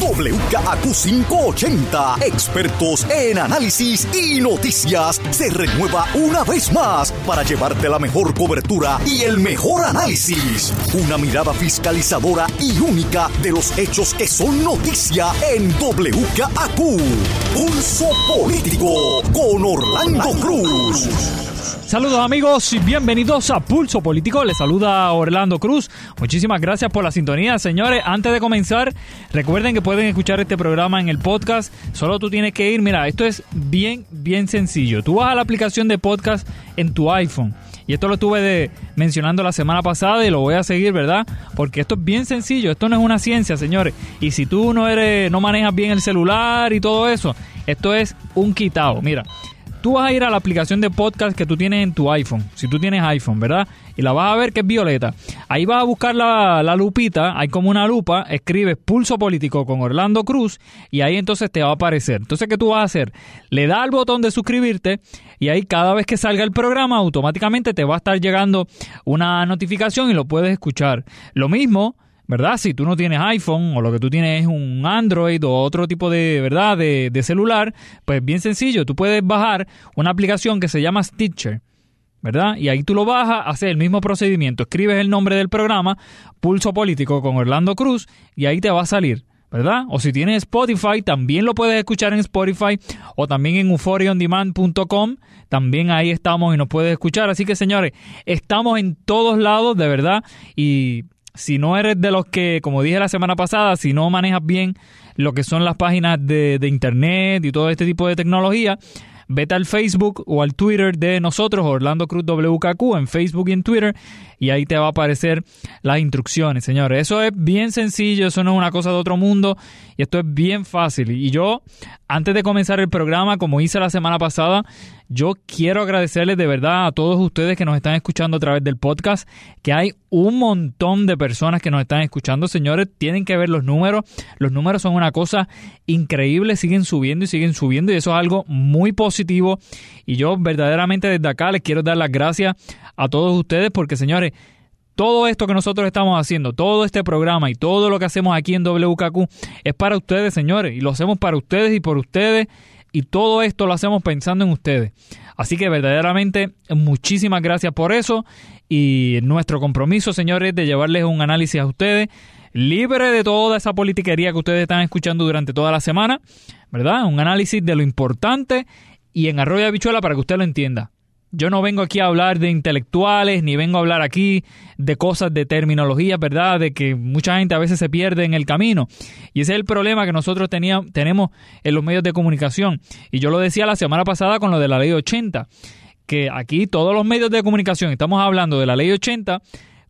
WKAQ 580, expertos en análisis y noticias, se renueva una vez más para llevarte la mejor cobertura y el mejor análisis. Una mirada fiscalizadora y única de los hechos que son noticia en WKAQ. Pulso Político con Orlando Cruz. Saludos amigos y bienvenidos a Pulso Político. Les saluda Orlando Cruz. Muchísimas gracias por la sintonía, señores. Antes de comenzar, recuerden que pueden escuchar este programa en el podcast. Solo tú tienes que ir. Mira, esto es bien, bien sencillo. Tú vas a la aplicación de podcast en tu iPhone. Y esto lo estuve de- mencionando la semana pasada y lo voy a seguir, ¿verdad? Porque esto es bien sencillo. Esto no es una ciencia, señores. Y si tú no eres, no manejas bien el celular y todo eso, esto es un quitado. Mira, tú vas a ir a la aplicación de podcast que tú tienes en tu iPhone, si tú tienes iPhone, ¿verdad? Y la vas a ver que es violeta. Ahí vas a buscar la, la lupita, hay como una lupa, escribes Pulso Político con Orlando Cruz y ahí entonces te va a aparecer. Entonces, ¿qué tú vas a hacer? Le das al botón de suscribirte y ahí cada vez que salga el programa automáticamente te va a estar llegando una notificación y lo puedes escuchar. Lo mismo ¿verdad? Si tú no tienes iPhone o lo que tú tienes es un Android o otro tipo de, ¿verdad? De, celular, pues bien sencillo, tú puedes bajar una aplicación que se llama Stitcher. ¿verdad? Y ahí tú lo bajas, haces el mismo procedimiento, escribes el nombre del programa, Pulso Político con Orlando Cruz, y ahí te va a salir, ¿verdad? O si tienes Spotify, también lo puedes escuchar en Spotify, o también en euphoriaondemand.com, también ahí estamos y nos puedes escuchar. Así que señores, estamos en todos lados, de verdad, y si no eres de los que, como dije la semana pasada, si no manejas bien lo que son las páginas de, internet y todo este tipo de tecnología, vete al Facebook o al Twitter de nosotros, Orlando Cruz WKQ, en Facebook y en Twitter, y ahí te va a aparecer las instrucciones, señores. Eso es bien sencillo, eso no es una cosa de otro mundo, y esto es bien fácil. Y yo, antes de comenzar el programa, como hice la semana pasada, yo quiero agradecerles de verdad a todos ustedes que nos están escuchando a través del podcast, que hay un montón de personas que nos están escuchando, señores, tienen que ver los números, los números son una cosa increíble, siguen subiendo y siguen subiendo y eso es algo muy positivo y yo verdaderamente desde acá les quiero dar las gracias a todos ustedes porque señores, todo esto que nosotros estamos haciendo, todo este programa y todo lo que hacemos aquí en WKQ es para ustedes, señores, y lo hacemos para ustedes y por ustedes y todo esto lo hacemos pensando en ustedes. Así que verdaderamente muchísimas gracias por eso y nuestro compromiso, señores, de llevarles un análisis a ustedes libre de toda esa politiquería que ustedes están escuchando durante toda la semana, ¿verdad? Un análisis de lo importante y en arroyo de habichuela para que usted lo entienda. Yo no vengo aquí a hablar de intelectuales, ni vengo a hablar aquí de cosas de terminología, ¿verdad? De que mucha gente a veces se pierde en el camino. Y ese es el problema que nosotros teníamos, tenemos en los medios de comunicación. Y yo lo decía la semana pasada con lo de la ley 80 que aquí todos los medios de comunicación estamos hablando de la ley 80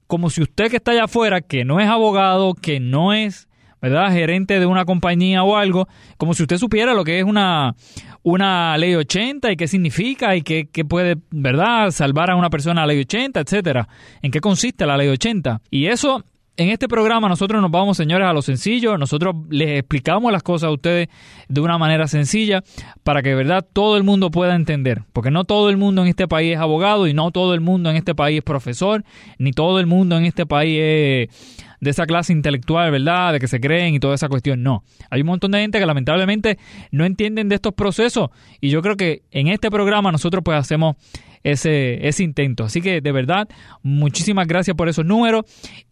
como si usted que está allá afuera, que no es abogado, que no es ¿verdad? gerente de una compañía o algo, como si usted supiera lo que es una, una ley 80 y qué significa y qué, qué, puede, ¿verdad?, salvar a una persona la ley 80, etcétera. ¿En qué consiste la ley 80? Y eso en este programa nosotros nos vamos, señores, a lo sencillo. Nosotros les explicamos las cosas a ustedes de una manera sencilla para que, verdad, todo el mundo pueda entender. Porque no todo el mundo en este país es abogado y no todo el mundo en este país es profesor, ni todo el mundo en este país es de esa clase intelectual, ¿verdad? De que se creen y toda esa cuestión. No. Hay un montón de gente que lamentablemente no entienden de estos procesos y yo creo que en este programa nosotros pues hacemos ese, ese intento. Así que de verdad, muchísimas gracias por esos números.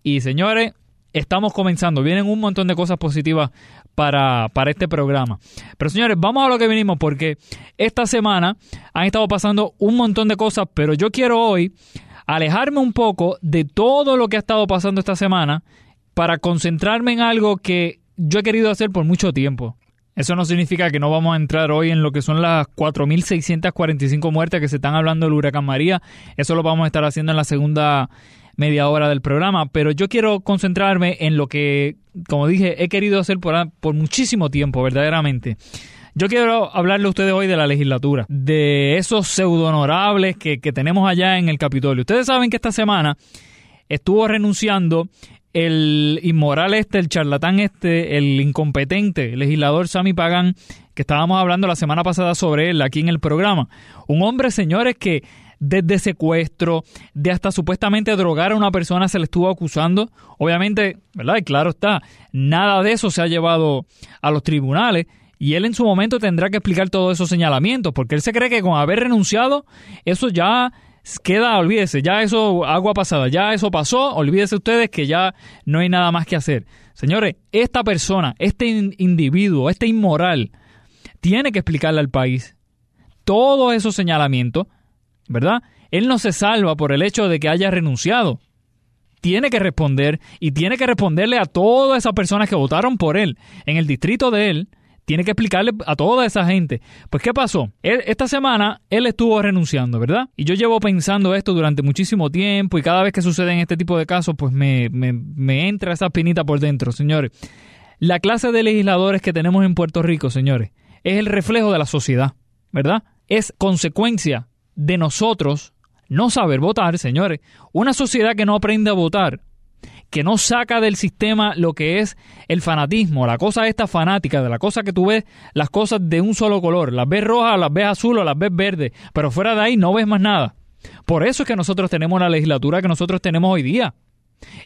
Y señores, estamos comenzando. Vienen un montón de cosas positivas para, para este programa. Pero señores, vamos a lo que venimos porque esta semana han estado pasando un montón de cosas, pero yo quiero hoy alejarme un poco de todo lo que ha estado pasando esta semana para concentrarme en algo que yo he querido hacer por mucho tiempo. Eso no significa que no vamos a entrar hoy en lo que son las 4.645 muertes que se están hablando del huracán María. Eso lo vamos a estar haciendo en la segunda media hora del programa. Pero yo quiero concentrarme en lo que, como dije, he querido hacer por, por muchísimo tiempo, verdaderamente. Yo quiero hablarle a ustedes hoy de la legislatura, de esos pseudo honorables que, que tenemos allá en el Capitolio. Ustedes saben que esta semana estuvo renunciando el inmoral este, el charlatán este, el incompetente legislador Sami Pagan, que estábamos hablando la semana pasada sobre él aquí en el programa. Un hombre, señores, que desde secuestro, de hasta supuestamente drogar a una persona se le estuvo acusando. Obviamente, ¿verdad? Y claro está, nada de eso se ha llevado a los tribunales. Y él en su momento tendrá que explicar todos esos señalamientos, porque él se cree que con haber renunciado, eso ya queda, olvídese, ya eso, agua pasada, ya eso pasó, olvídese ustedes que ya no hay nada más que hacer. Señores, esta persona, este individuo, este inmoral, tiene que explicarle al país todos esos señalamientos, ¿verdad? Él no se salva por el hecho de que haya renunciado. Tiene que responder y tiene que responderle a todas esas personas que votaron por él en el distrito de él tiene que explicarle a toda esa gente. Pues, ¿qué pasó? esta semana él estuvo renunciando, ¿verdad? Y yo llevo pensando esto durante muchísimo tiempo y cada vez que suceden este tipo de casos, pues me, me, entra esa espinita por dentro, señores. La clase de legisladores que tenemos en Puerto Rico, señores, es el reflejo de la sociedad, ¿verdad? Es consecuencia de nosotros no saber votar, señores. Una sociedad que no aprende a votar que no saca del sistema lo que es el fanatismo, la cosa esta fanática, de la cosa que tú ves las cosas de un solo color, las ves rojas, las ves azul o las ves verde, pero fuera de ahí no ves más nada. Por eso es que nosotros tenemos la legislatura que nosotros tenemos hoy día.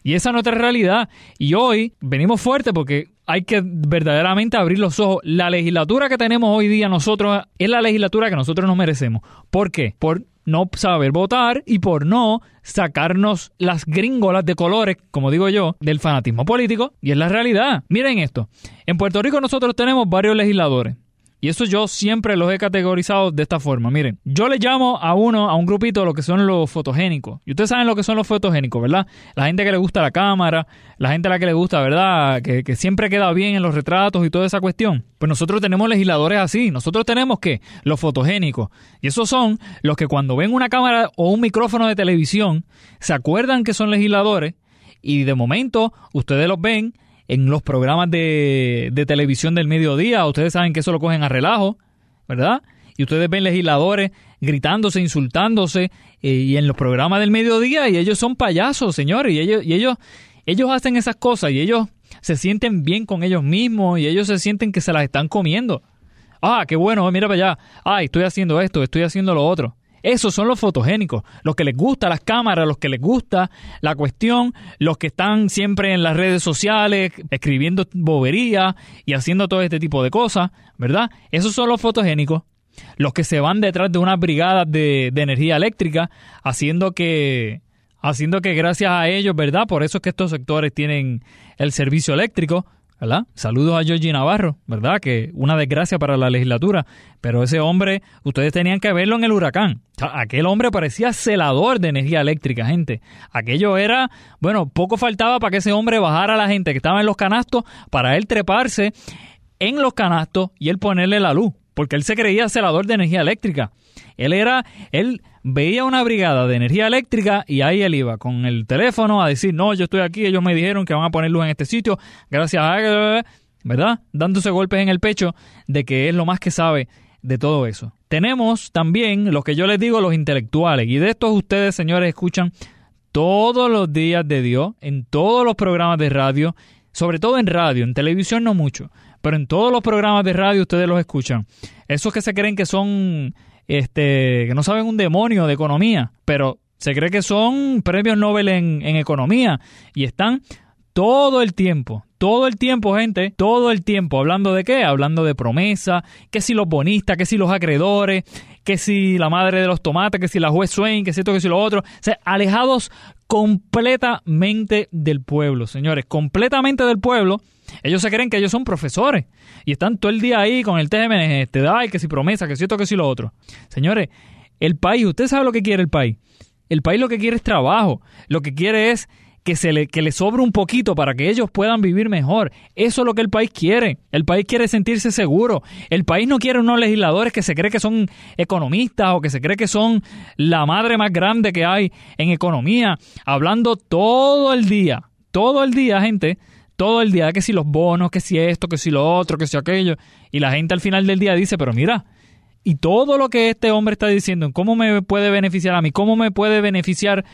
Y esa es nuestra realidad. Y hoy venimos fuerte porque hay que verdaderamente abrir los ojos. La legislatura que tenemos hoy día nosotros es la legislatura que nosotros nos merecemos. ¿Por qué? Por no saber votar y por no sacarnos las gringolas de colores, como digo yo, del fanatismo político. Y es la realidad. Miren esto. En Puerto Rico nosotros tenemos varios legisladores. Y eso yo siempre los he categorizado de esta forma. Miren, yo le llamo a uno, a un grupito, lo que son los fotogénicos. Y ustedes saben lo que son los fotogénicos, ¿verdad? La gente que le gusta la cámara, la gente a la que le gusta, ¿verdad? Que, que siempre queda bien en los retratos y toda esa cuestión. Pues nosotros tenemos legisladores así. Nosotros tenemos que los fotogénicos. Y esos son los que cuando ven una cámara o un micrófono de televisión, se acuerdan que son legisladores y de momento ustedes los ven en los programas de, televisión del mediodía. Ustedes saben que eso lo cogen a relajo, ¿verdad? Y ustedes ven legisladores gritándose, insultándose, eh, y en los programas del mediodía, y ellos son payasos, señores, y ellos, y ellos, ellos hacen esas cosas, y ellos se sienten bien con ellos mismos, y ellos se sienten que se las están comiendo. Ah, qué bueno, mira para allá. Ay, estoy haciendo esto, estoy haciendo lo otro. Esos son los fotogénicos, los que les gusta las cámaras, los que les gusta la cuestión, los que están siempre en las redes sociales escribiendo bobería y haciendo todo este tipo de cosas, ¿verdad? Esos son los fotogénicos, los que se van detrás de unas brigadas de, de energía eléctrica, haciendo que, haciendo que gracias a ellos, ¿verdad? Por eso es que estos sectores tienen el servicio eléctrico, ¿verdad? Saludos a Georgie Navarro, ¿verdad? Que una desgracia para la legislatura, pero ese hombre, ustedes tenían que verlo en el huracán. aquel hombre parecía celador de energía eléctrica, gente. Aquello era, bueno, poco faltaba para que ese hombre bajara a la gente que estaba en los canastos para él treparse en los canastos y él ponerle la luz, porque él se creía celador de energía eléctrica. Él era, él veía una brigada de energía eléctrica y ahí él iba con el teléfono a decir, no, yo estoy aquí, ellos me dijeron que van a poner luz en este sitio, gracias a... ¿Verdad? Dándose golpes en el pecho de que es lo más que sabe de todo eso. Tenemos también lo que yo les digo, los intelectuales, y de estos ustedes, señores, escuchan todos los días de Dios, en todos los programas de radio, sobre todo en radio, en televisión no mucho, pero en todos los programas de radio ustedes los escuchan. Esos que se creen que son, este, que no saben un demonio de economía, pero se cree que son premios Nobel en, en economía y están todo el tiempo, todo el tiempo, gente, todo el tiempo, hablando de qué? Hablando de promesa, que si los bonistas, que si los acreedores, que si la madre de los tomates, que si la juez Swain, que si esto, que si lo otro. O sea, alejados completamente del pueblo, señores, completamente del pueblo. Ellos se creen que ellos son profesores y están todo el día ahí con el TGM, este, ay, que si promesa, que si esto, que si lo otro. Señores, el país, usted sabe lo que quiere el país. El país lo que quiere es trabajo, lo que quiere es que, se le, que le sobre un poquito para que ellos puedan vivir mejor. Eso es lo que el país quiere. El país quiere sentirse seguro. El país no quiere unos legisladores que se cree que son economistas o que se cree que son la madre más grande que hay en economía, hablando todo el día, todo el día, gente, todo el día, que si los bonos, que si esto, que si lo otro, que si aquello. Y la gente al final del día dice, pero mira, y todo lo que este hombre está diciendo, cómo me puede beneficiar a mí, cómo me puede beneficiar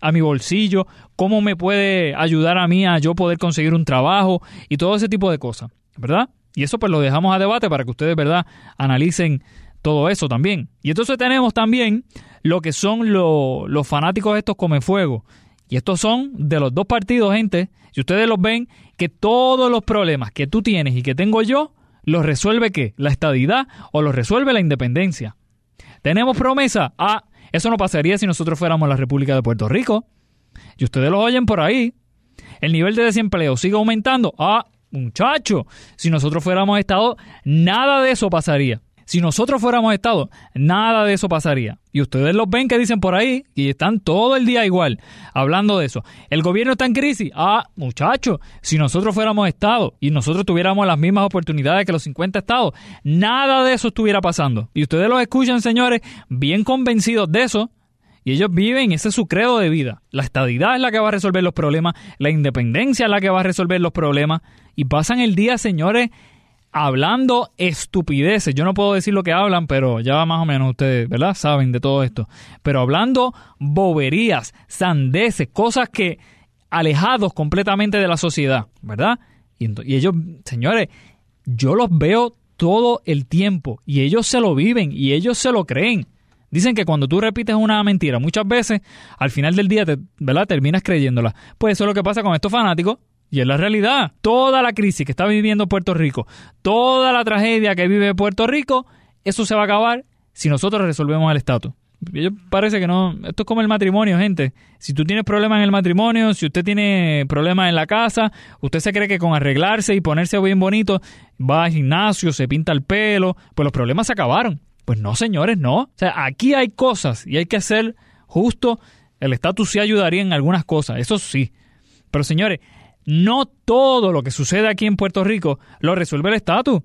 a mi bolsillo, cómo me puede ayudar a mí a yo poder conseguir un trabajo y todo ese tipo de cosas, ¿verdad? Y eso pues lo dejamos a debate para que ustedes, ¿verdad?, analicen todo eso también. Y entonces tenemos también lo que son los fanáticos estos come fuego. Y estos son de los dos partidos, gente. Si ustedes los ven, que todos los problemas que tú tienes y que tengo yo, los resuelve qué? La estadidad o los resuelve la independencia. ¿Tenemos promesa? Ah, eso no pasaría si nosotros fuéramos la República de Puerto Rico. Y ustedes lo oyen por ahí. El nivel de desempleo sigue aumentando. Ah, muchacho, si nosotros fuéramos Estado, nada de eso pasaría. Si nosotros fuéramos Estado, nada de eso pasaría. Y ustedes los ven que dicen por ahí y están todo el día igual hablando de eso. El gobierno está en crisis. Ah, muchachos, si nosotros fuéramos Estado y nosotros tuviéramos las mismas oportunidades que los 50 Estados, nada de eso estuviera pasando. Y ustedes los escuchan, señores, bien convencidos de eso. Y ellos viven, ese es su credo de vida. La estadidad es la que va a resolver los problemas, la independencia es la que va a resolver los problemas. Y pasan el día, señores, hablando estupideces. Yo no puedo decir lo que hablan, pero ya más o menos ustedes, ¿verdad? Saben de todo esto. Pero hablando boberías, sandeces, cosas que alejados completamente de la sociedad, ¿verdad? Y, y ellos, señores, yo los veo todo el tiempo y ellos se lo viven y ellos se lo creen. Dicen que cuando tú repites una mentira muchas veces, al final del día, te, ¿verdad? Terminas creyéndola. Pues eso es lo que pasa con estos fanáticos y es la realidad. Toda la crisis que está viviendo Puerto Rico, toda la tragedia que vive Puerto Rico, eso se va a acabar si nosotros resolvemos el estatus. Parece que no. Esto es como el matrimonio, gente. Si tú tienes problemas en el matrimonio, si usted tiene problemas en la casa, usted se cree que con arreglarse y ponerse bien bonito, va al gimnasio, se pinta el pelo, pues los problemas se acabaron. Pues no, señores, no. O sea, aquí hay cosas y hay que hacer justo. El estatus sí ayudaría en algunas cosas, eso sí. Pero señores, no todo lo que sucede aquí en Puerto Rico lo resuelve el estatus.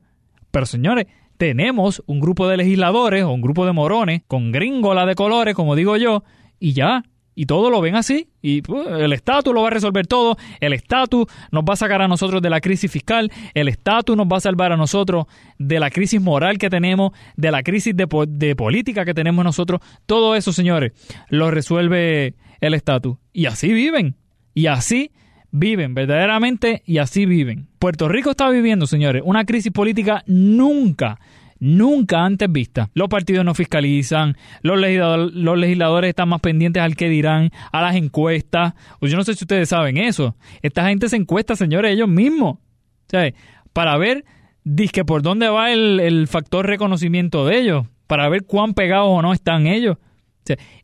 Pero señores, tenemos un grupo de legisladores o un grupo de morones con gringola de colores, como digo yo, y ya. Y todo lo ven así. Y pues, el estatus lo va a resolver todo. El estatus nos va a sacar a nosotros de la crisis fiscal. El estatus nos va a salvar a nosotros de la crisis moral que tenemos, de la crisis de, de política que tenemos nosotros. Todo eso, señores, lo resuelve el estatus. Y así viven. Y así viven verdaderamente y así viven. Puerto Rico está viviendo, señores, una crisis política nunca nunca antes vista. Los partidos no fiscalizan, los, legisladores, están más pendientes al que dirán, a las encuestas. Pues yo no sé si ustedes saben eso. Esta gente se encuesta, señores, ellos mismos. para ver disque por dónde va el, factor reconocimiento de ellos, para ver cuán pegados o no están ellos.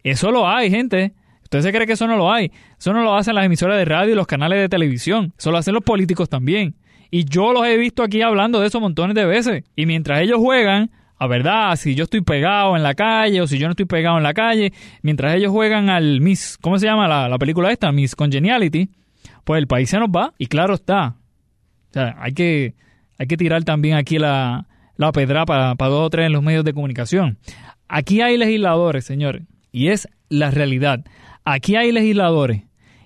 eso lo hay, gente. ¿Usted se cree que eso no lo hay? Eso no lo hacen las emisoras de radio y los canales de televisión. Eso lo hacen los políticos también. Y yo los he visto aquí hablando de eso montones de veces. Y mientras ellos juegan, a verdad, si yo estoy pegado en la calle o si yo no estoy pegado en la calle, mientras ellos juegan al Miss, ¿cómo se llama la, película esta? Miss Congeniality, pues el país se nos va y claro está. O sea, hay que, hay que tirar también aquí la, la pedra para, para dos o tres en los medios de comunicación. Aquí hay legisladores, señores, y es la realidad. Aquí hay legisladores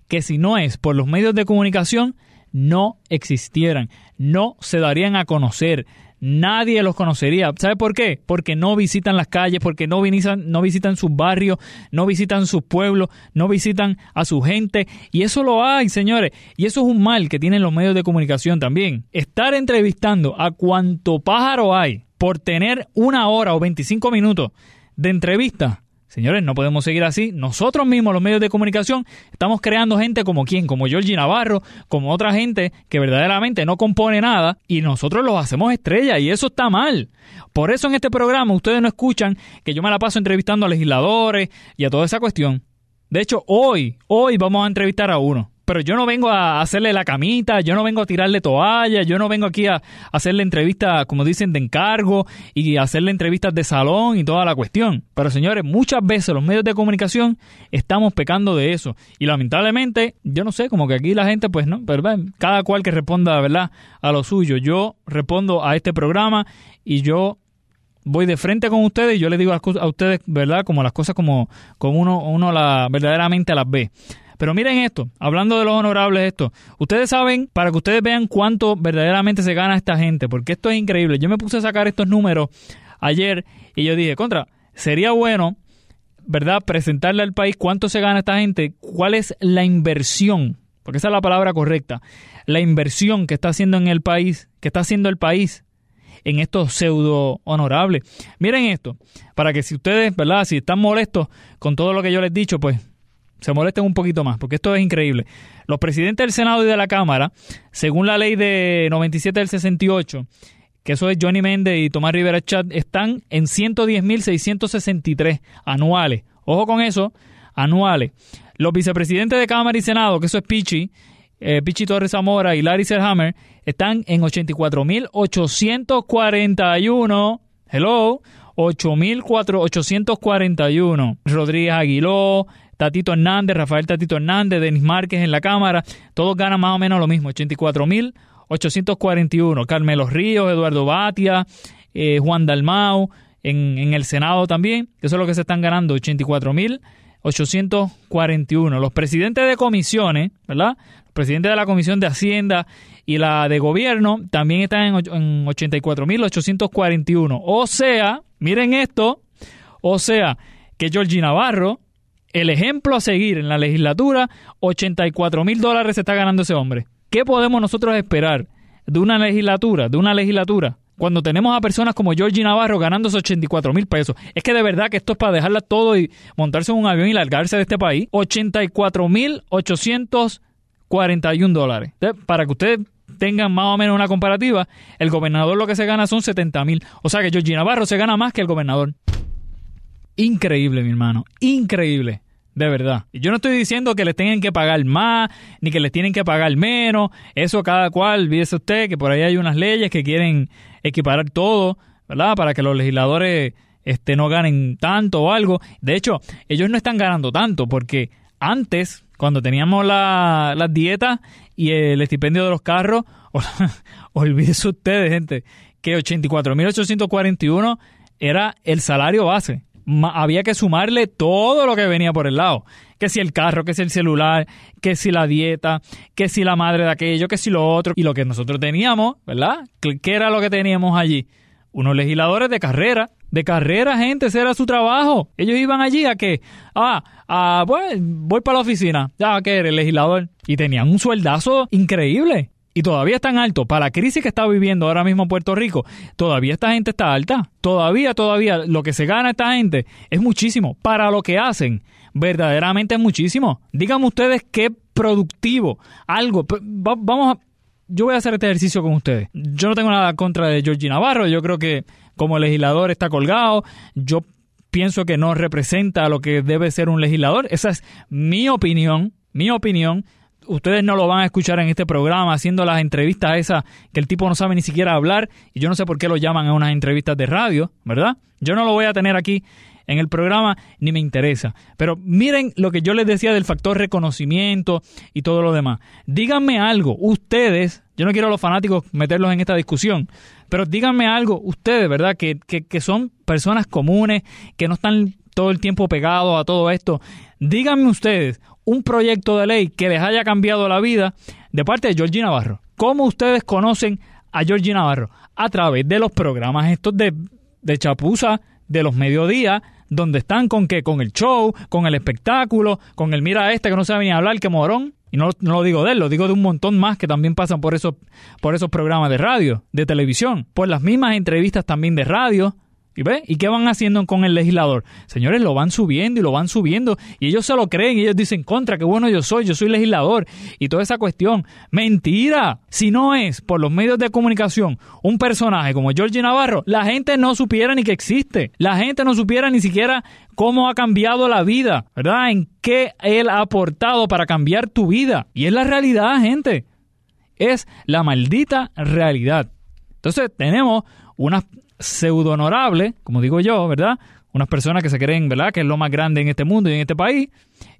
que si no es por los medios de comunicación, no existieran, no se darían a conocer, nadie los conocería. ¿Sabe por qué? Porque no visitan las calles, porque no visitan, no visitan sus barrios, no visitan sus pueblos, no visitan a su gente. Y eso lo hay, señores. Y eso es un mal que tienen los medios de comunicación también. Estar entrevistando a cuanto pájaro hay por tener una hora o 25 minutos de entrevista Señores, no podemos seguir así. Nosotros mismos, los medios de comunicación, estamos creando gente como quien, como Georgie Navarro, como otra gente que verdaderamente no compone nada y nosotros los hacemos estrella y eso está mal. Por eso en este programa ustedes no escuchan que yo me la paso entrevistando a legisladores y a toda esa cuestión. De hecho, hoy, hoy vamos a entrevistar a uno pero yo no vengo a hacerle la camita, yo no vengo a tirarle toalla, yo no vengo aquí a hacerle entrevistas, como dicen, de encargo y hacerle entrevistas de salón y toda la cuestión. Pero señores, muchas veces los medios de comunicación estamos pecando de eso. Y lamentablemente, yo no sé, como que aquí la gente, pues no, ¿verdad? cada cual que responda, ¿verdad? A lo suyo. Yo respondo a este programa y yo voy de frente con ustedes y yo les digo a ustedes, ¿verdad? Como las cosas como, como uno, uno la, verdaderamente las ve. Pero miren esto, hablando de los honorables, esto. Ustedes saben, para que ustedes vean cuánto verdaderamente se gana esta gente, porque esto es increíble. Yo me puse a sacar estos números ayer y yo dije, contra, sería bueno, ¿verdad?, presentarle al país cuánto se gana esta gente, cuál es la inversión, porque esa es la palabra correcta, la inversión que está haciendo en el país, que está haciendo el país en estos pseudo honorables. Miren esto, para que si ustedes, ¿verdad? Si están molestos con todo lo que yo les he dicho, pues se molesten un poquito más, porque esto es increíble. Los presidentes del Senado y de la Cámara, según la ley de 97 del 68, que eso es Johnny Méndez y Tomás Rivera Chat, están en 110.663 anuales. Ojo con eso, anuales. Los vicepresidentes de Cámara y Senado, que eso es Pichi, eh, Pichi Torres Zamora y Larry Selhammer, están en 84.841. Hello, 8.841. Rodríguez Aguiló, Tatito Hernández, Rafael Tatito Hernández, Denis Márquez en la Cámara, todos ganan más o menos lo mismo, 84.841. Carmelo Ríos, Eduardo Batia, eh, Juan Dalmau, en, en, el Senado también, eso es lo que se están ganando, 84.841. Los presidentes de comisiones, ¿verdad? Los presidentes de la Comisión de Hacienda y la de Gobierno también están en, en 84.841. O sea, miren esto, o sea, que Georgie Navarro, el ejemplo a seguir en la legislatura, 84 mil dólares se está ganando ese hombre. ¿Qué podemos nosotros esperar de una legislatura, de una legislatura, cuando tenemos a personas como Georgie Navarro ganándose 84 mil pesos? Es que de verdad que esto es para dejarla todo y montarse en un avión y largarse de este país. 84 mil 841 dólares. Para que ustedes tengan más o menos una comparativa, el gobernador lo que se gana son 70 mil. O sea que Georgie Navarro se gana más que el gobernador. Increíble, mi hermano. Increíble. De verdad. Y yo no estoy diciendo que les tengan que pagar más, ni que les tienen que pagar menos. Eso cada cual, olvídese usted que por ahí hay unas leyes que quieren equiparar todo, ¿verdad? Para que los legisladores este, no ganen tanto o algo. De hecho, ellos no están ganando tanto porque antes, cuando teníamos la, las dietas y el estipendio de los carros, olvídese ustedes, gente, que 84.841 era el salario base había que sumarle todo lo que venía por el lado. Que si el carro, que si el celular, que si la dieta, que si la madre de aquello, que si lo otro. Y lo que nosotros teníamos, ¿verdad? ¿Qué era lo que teníamos allí? Unos legisladores de carrera. De carrera, gente, ese era su trabajo. Ellos iban allí a que, ah, ah pues, voy para la oficina. Ya, que eres legislador. Y tenían un sueldazo increíble y todavía es tan alto para la crisis que está viviendo ahora mismo Puerto Rico, todavía esta gente está alta. Todavía, todavía lo que se gana esta gente es muchísimo. Para lo que hacen, verdaderamente es muchísimo. Díganme ustedes qué productivo, algo. Vamos a. Yo voy a hacer este ejercicio con ustedes. Yo no tengo nada contra de Georgie Navarro. Yo creo que como legislador está colgado. Yo pienso que no representa lo que debe ser un legislador. Esa es mi opinión. Mi opinión ustedes no lo van a escuchar en este programa haciendo las entrevistas esas que el tipo no sabe ni siquiera hablar y yo no sé por qué lo llaman a unas entrevistas de radio, ¿verdad? Yo no lo voy a tener aquí en el programa ni me interesa. Pero miren lo que yo les decía del factor reconocimiento y todo lo demás. Díganme algo, ustedes, yo no quiero a los fanáticos meterlos en esta discusión, pero díganme algo, ustedes, ¿verdad? Que, que, que son personas comunes, que no están todo el tiempo pegados a todo esto. Díganme ustedes un proyecto de ley que les haya cambiado la vida de parte de Georgie Navarro. ¿Cómo ustedes conocen a Georgie Navarro? A través de los programas estos de, de chapuza, de los mediodías, donde están con que con el show, con el espectáculo, con el mira este que no sabe ni hablar, que morón. Y no, no, lo digo de él, lo digo de un montón más que también pasan por esos, por esos programas de radio, de televisión, por las mismas entrevistas también de radio, ¿Y ve? ¿Y qué van haciendo con el legislador? Señores, lo van subiendo y lo van subiendo y ellos se lo creen y ellos dicen, contra, qué bueno yo soy, yo soy legislador y toda esa cuestión. Mentira. Si no es por los medios de comunicación un personaje como Georgie Navarro, la gente no supiera ni que existe. La gente no supiera ni siquiera cómo ha cambiado la vida, ¿verdad? En qué él ha aportado para cambiar tu vida. Y es la realidad, gente. Es la maldita realidad. Entonces tenemos unas pseudo honorable, como digo yo, ¿verdad? Unas personas que se creen, ¿verdad?, que es lo más grande en este mundo y en este país,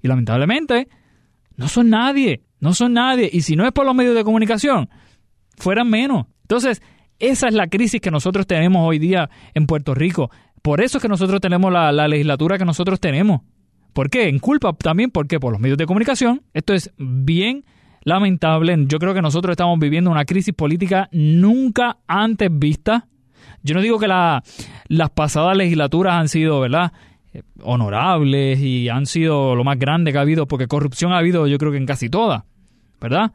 y lamentablemente no son nadie, no son nadie, y si no es por los medios de comunicación, fueran menos. Entonces, esa es la crisis que nosotros tenemos hoy día en Puerto Rico. Por eso es que nosotros tenemos la, la legislatura que nosotros tenemos. ¿Por qué? En culpa también, ¿por qué? Por los medios de comunicación. Esto es bien lamentable. Yo creo que nosotros estamos viviendo una crisis política nunca antes vista yo no digo que las pasadas legislaturas han sido, ¿verdad? Eh, honorables y han sido lo más grande que ha habido, porque corrupción ha habido yo creo que en casi todas, ¿verdad?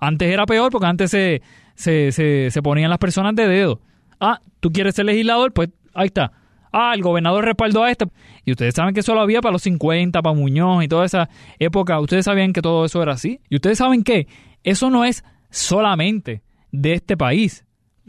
Antes era peor porque antes se, se, se, ponían las personas de dedo. Ah, tú quieres ser legislador, pues ahí está. Ah, el gobernador respaldó a este. Y ustedes saben que eso lo había para los 50, para Muñoz y toda esa época. Ustedes sabían que todo eso era así. Y ustedes saben que eso no es solamente de este país.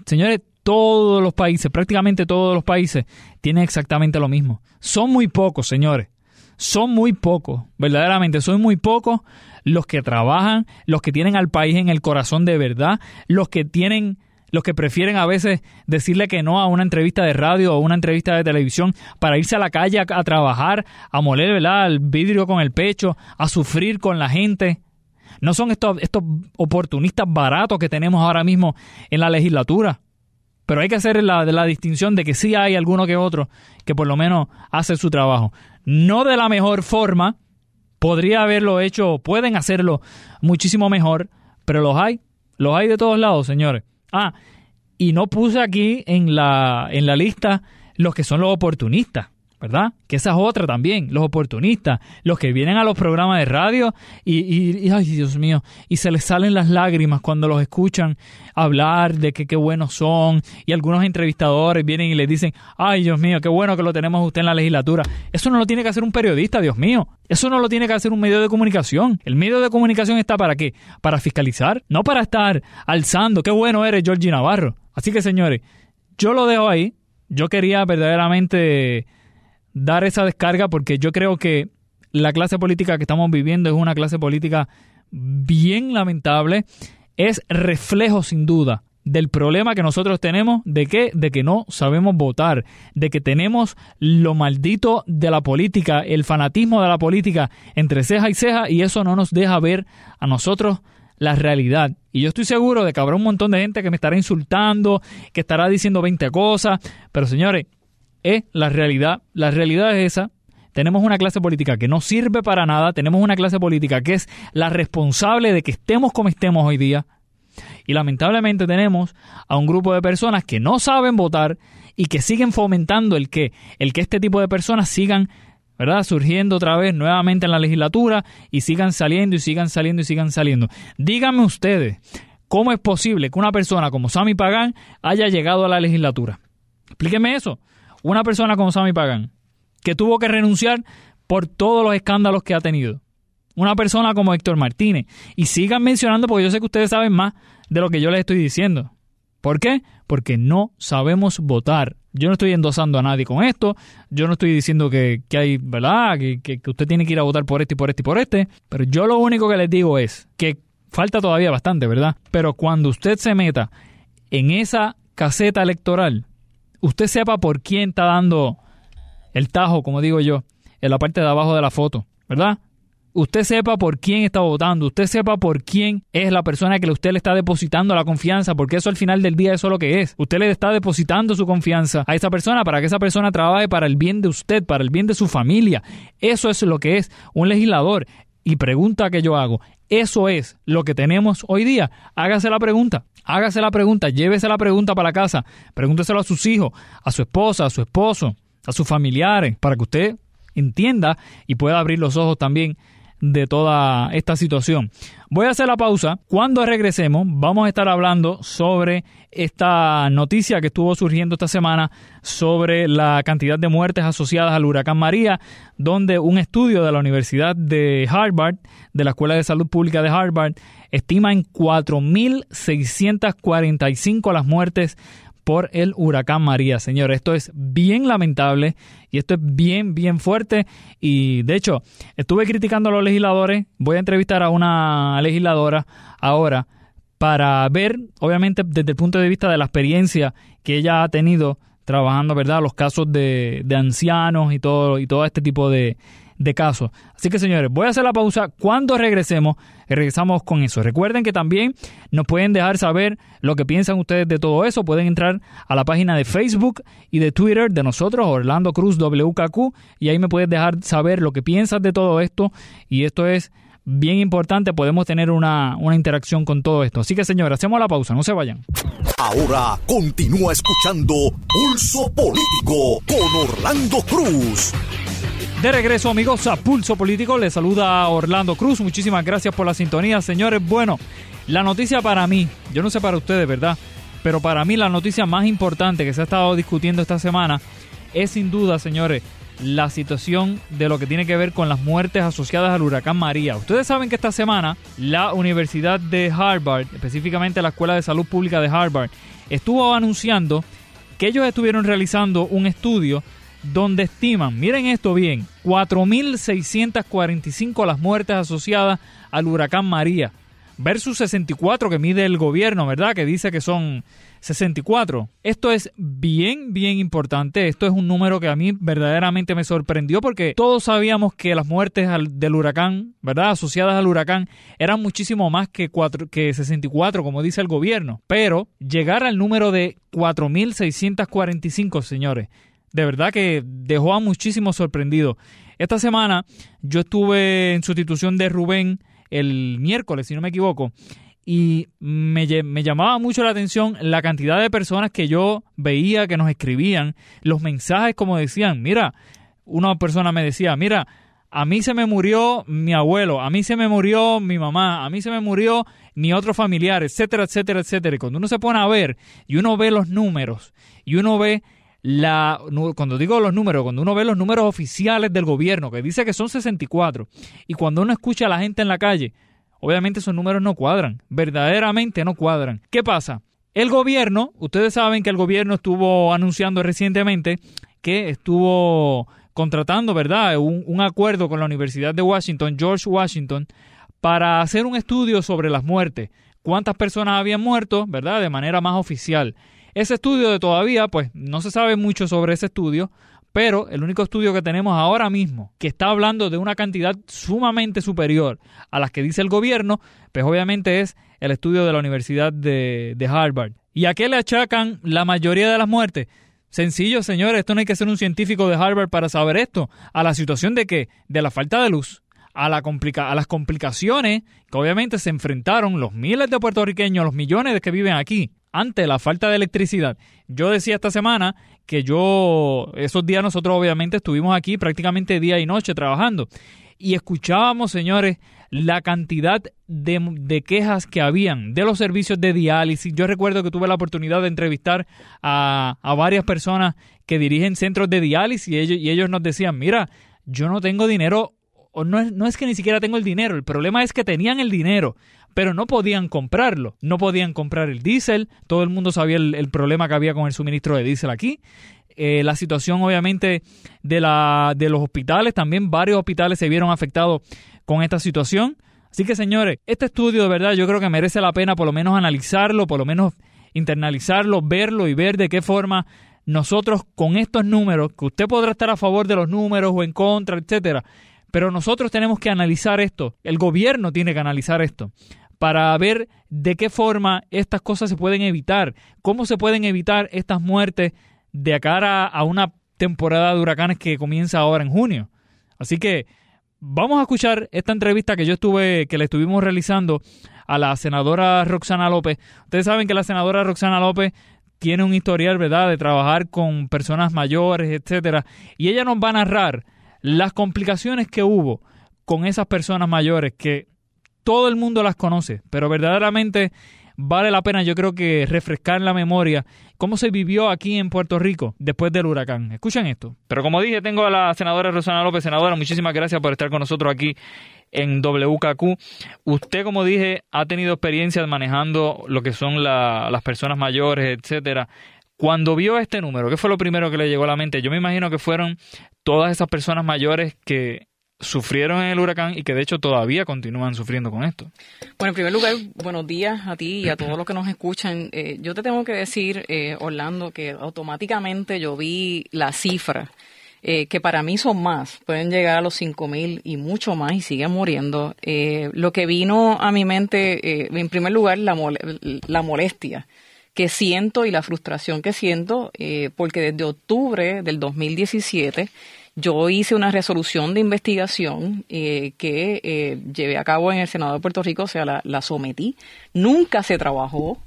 Señores, todos los países, prácticamente todos los países, tienen exactamente lo mismo. Son muy pocos, señores. Son muy pocos, verdaderamente, son muy pocos los que trabajan, los que tienen al país en el corazón de verdad, los que tienen los que prefieren a veces decirle que no a una entrevista de radio o una entrevista de televisión para irse a la calle a, trabajar, a moler ¿verdad? el vidrio con el pecho, a sufrir con la gente. No son estos, estos oportunistas baratos que tenemos ahora mismo en la legislatura. Pero hay que hacer la, distinción de que sí hay alguno que otro que por lo menos hace su trabajo. No de la mejor forma, podría haberlo hecho, pueden hacerlo muchísimo mejor, pero los hay, los hay de todos lados, señores. Ah, y no puse aquí en la, en la lista los que son los oportunistas. ¿Verdad? Que esa es otra también, los oportunistas, los que vienen a los programas de radio y, ay Dios mío, y se les salen las lágrimas cuando los escuchan hablar de que qué buenos son y algunos entrevistadores vienen y les dicen, ay Dios mío, qué bueno que lo tenemos usted en la legislatura. Eso no lo tiene que hacer un periodista, Dios mío. Eso no lo tiene que hacer un medio de comunicación. El medio de comunicación está para qué? Para fiscalizar, no para estar alzando, qué bueno eres Georgie Navarro. Así que señores, yo lo dejo ahí. Yo quería verdaderamente dar esa descarga porque yo creo que la clase política que estamos viviendo es una clase política bien lamentable, es reflejo sin duda del problema que nosotros tenemos de que de que no sabemos votar, de que tenemos lo maldito de la política, el fanatismo de la política entre ceja y ceja y eso no nos deja ver a nosotros la realidad. Y yo estoy seguro de que habrá un montón de gente que me estará insultando, que estará diciendo 20 cosas, pero señores, es la realidad. La realidad es esa. Tenemos una clase política que no sirve para nada. Tenemos una clase política que es la responsable de que estemos como estemos hoy día. Y lamentablemente tenemos a un grupo de personas que no saben votar y que siguen fomentando el que, el que este tipo de personas sigan ¿verdad? surgiendo otra vez nuevamente en la legislatura y sigan saliendo y sigan saliendo y sigan saliendo. Díganme ustedes, ¿cómo es posible que una persona como Sammy Pagán haya llegado a la legislatura? Explíqueme eso una persona como Sammy Pagan, que tuvo que renunciar por todos los escándalos que ha tenido. Una persona como Héctor Martínez. Y sigan mencionando porque yo sé que ustedes saben más de lo que yo les estoy diciendo. ¿Por qué? Porque no sabemos votar. Yo no estoy endosando a nadie con esto. Yo no estoy diciendo que, hay, ¿verdad? Que, que, que, usted tiene que ir a votar por este y por este y por este. Pero yo lo único que les digo es que falta todavía bastante, ¿verdad? Pero cuando usted se meta en esa caseta electoral, usted sepa por quién está dando el tajo, como digo yo, en la parte de abajo de la foto, ¿verdad? usted sepa por quién está votando, usted sepa por quién es la persona que usted le está depositando la confianza, porque eso al final del día eso es lo que es. Usted le está depositando su confianza a esa persona para que esa persona trabaje para el bien de usted, para el bien de su familia. Eso es lo que es un legislador. Y pregunta que yo hago, ¿eso es lo que tenemos hoy día? Hágase la pregunta, hágase la pregunta, llévese la pregunta para casa, pregúnteselo a sus hijos, a su esposa, a su esposo, a sus familiares, para que usted entienda y pueda abrir los ojos también de toda esta situación. Voy a hacer la pausa. Cuando regresemos, vamos a estar hablando sobre esta noticia que estuvo surgiendo esta semana sobre la cantidad de muertes asociadas al huracán María, donde un estudio de la Universidad de Harvard, de la Escuela de Salud Pública de Harvard, estima en 4.645 las muertes por el huracán María, señor. Esto es bien lamentable y esto es bien, bien fuerte. Y de hecho, estuve criticando a los legisladores. Voy a entrevistar a una legisladora ahora para ver, obviamente, desde el punto de vista de la experiencia que ella ha tenido trabajando, ¿verdad? Los casos de, de ancianos y todo, y todo este tipo de, de casos. Así que señores, voy a hacer la pausa. Cuando regresemos, regresamos con eso. Recuerden que también nos pueden dejar saber lo que piensan ustedes de todo eso. Pueden entrar a la página de Facebook y de Twitter de nosotros, Orlando Cruz WKQ, y ahí me puedes dejar saber lo que piensas de todo esto. Y esto es bien importante, podemos tener una, una interacción con todo esto. Así que señores, hacemos la pausa, no se vayan. Ahora continúa escuchando Pulso Político con Orlando Cruz. De regreso, amigos, a Pulso Político. Les saluda Orlando Cruz. Muchísimas gracias por la sintonía, señores. Bueno, la noticia para mí, yo no sé para ustedes, ¿verdad? Pero para mí la noticia más importante que se ha estado discutiendo esta semana es sin duda, señores, la situación de lo que tiene que ver con las muertes asociadas al huracán María. Ustedes saben que esta semana la Universidad de Harvard, específicamente la Escuela de Salud Pública de Harvard, estuvo anunciando que ellos estuvieron realizando un estudio donde estiman, miren esto bien, 4.645 las muertes asociadas al huracán María versus 64 que mide el gobierno, ¿verdad? Que dice que son 64. Esto es bien, bien importante. Esto es un número que a mí verdaderamente me sorprendió porque todos sabíamos que las muertes del huracán, ¿verdad? Asociadas al huracán eran muchísimo más que, que 64, como dice el gobierno. Pero llegar al número de 4.645, señores, de verdad que dejó a muchísimos sorprendidos. Esta semana yo estuve en sustitución de Rubén el miércoles, si no me equivoco, y me, llamaba mucho la atención la cantidad de personas que yo veía que nos escribían, los mensajes como decían, mira, una persona me decía, mira, a mí se me murió mi abuelo, a mí se me murió mi mamá, a mí se me murió mi otro familiar, etcétera, etcétera, etcétera. Y cuando uno se pone a ver y uno ve los números y uno ve la, cuando digo los números, cuando uno ve los números oficiales del gobierno, que dice que son 64, y cuando uno escucha a la gente en la calle, obviamente esos números no cuadran, verdaderamente no cuadran. ¿Qué pasa? El gobierno, ustedes saben que el gobierno estuvo anunciando recientemente que estuvo contratando, ¿verdad?, un, un acuerdo con la Universidad de Washington, George Washington, para hacer un estudio sobre las muertes, cuántas personas habían muerto, ¿verdad?, de manera más oficial. Ese estudio de todavía, pues no se sabe mucho sobre ese estudio, pero el único estudio que tenemos ahora mismo que está hablando de una cantidad sumamente superior a las que dice el gobierno, pues obviamente es el estudio de la Universidad de, Harvard. ¿Y a qué le achacan la mayoría de las muertes? Sencillo, señores, esto no hay que ser un científico de Harvard para saber esto. A la situación de que, de la falta de luz, a, la complica a las complicaciones que obviamente se enfrentaron los miles de puertorriqueños, los millones de que viven aquí, ante la falta de electricidad. Yo decía esta semana que yo, esos días nosotros obviamente estuvimos aquí prácticamente día y noche trabajando y escuchábamos, señores, la cantidad de, quejas que habían de los servicios de diálisis. Yo recuerdo que tuve la oportunidad de entrevistar a, a varias personas que dirigen centros de diálisis y ellos nos decían, mira, yo no tengo dinero, no es, no es que ni siquiera tengo el dinero, el problema es que tenían el dinero, pero no podían comprarlo. No podían comprar el diésel. Todo el mundo sabía el, problema que había con el suministro de diésel aquí. Eh, la situación, obviamente, de, la, de los hospitales. También varios hospitales se vieron afectados con esta situación. Así que, señores, este estudio de verdad yo creo que merece la pena por lo menos analizarlo, por lo menos internalizarlo, verlo y ver de qué forma nosotros con estos números, que usted podrá estar a favor de los números o en contra, etcétera, Pero nosotros tenemos que analizar esto, el gobierno tiene que analizar esto para ver de qué forma estas cosas se pueden evitar, cómo se pueden evitar estas muertes de cara a una temporada de huracanes que comienza ahora en junio. Así que vamos a escuchar esta entrevista que yo estuve, que le estuvimos realizando a la senadora Roxana López. Ustedes saben que la senadora Roxana López tiene un historial, ¿verdad?, de trabajar con personas mayores, etcétera, y ella nos va a narrar las complicaciones que hubo con esas personas mayores que todo el mundo las conoce, pero verdaderamente vale la pena yo creo que refrescar la memoria cómo se vivió aquí en Puerto Rico después del huracán. Escuchen esto. Pero como dije, tengo a la senadora Rosana López. Senadora, muchísimas gracias por estar con nosotros aquí en WKQ. Usted, como dije, ha tenido experiencia manejando lo que son las personas mayores, etcétera. Cuando vio este número, ¿qué fue lo primero que le llegó a la mente? Yo me imagino que fueron todas esas personas mayores que sufrieron en el huracán y que de hecho todavía continúan sufriendo con esto. Bueno, en primer lugar, buenos días a ti y a todos los que nos escuchan. Eh, yo te tengo que decir, eh, Orlando, que automáticamente yo vi la cifra, eh, que para mí son más, pueden llegar a los 5.000 y mucho más y siguen muriendo. lo que vino a mi mente, en primer lugar, la, la molestia que siento y la frustración que siento, porque desde octubre del 2017 yo hice una resolución de investigación eh, que eh, llevé a cabo en el Senado de Puerto Rico, o sea, la, sometí. Nunca se trabajó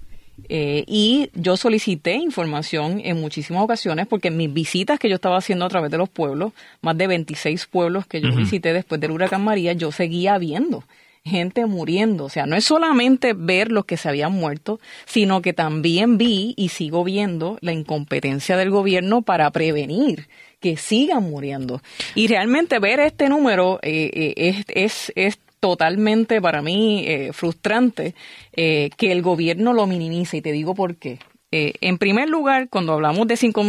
eh, y yo solicité información en muchísimas ocasiones porque en mis visitas que yo estaba haciendo a través de los pueblos, más de 26 pueblos que yo visité después del huracán María, yo seguía viendo gente muriendo. O sea, no es solamente ver los que se habían muerto, sino que también vi y sigo viendo la incompetencia del gobierno para prevenir que sigan muriendo. Y realmente ver este número eh, eh, es, es, es totalmente para mí eh, frustrante que el gobierno lo minimice y te digo por qué. en primer lugar, cuando hablamos de 5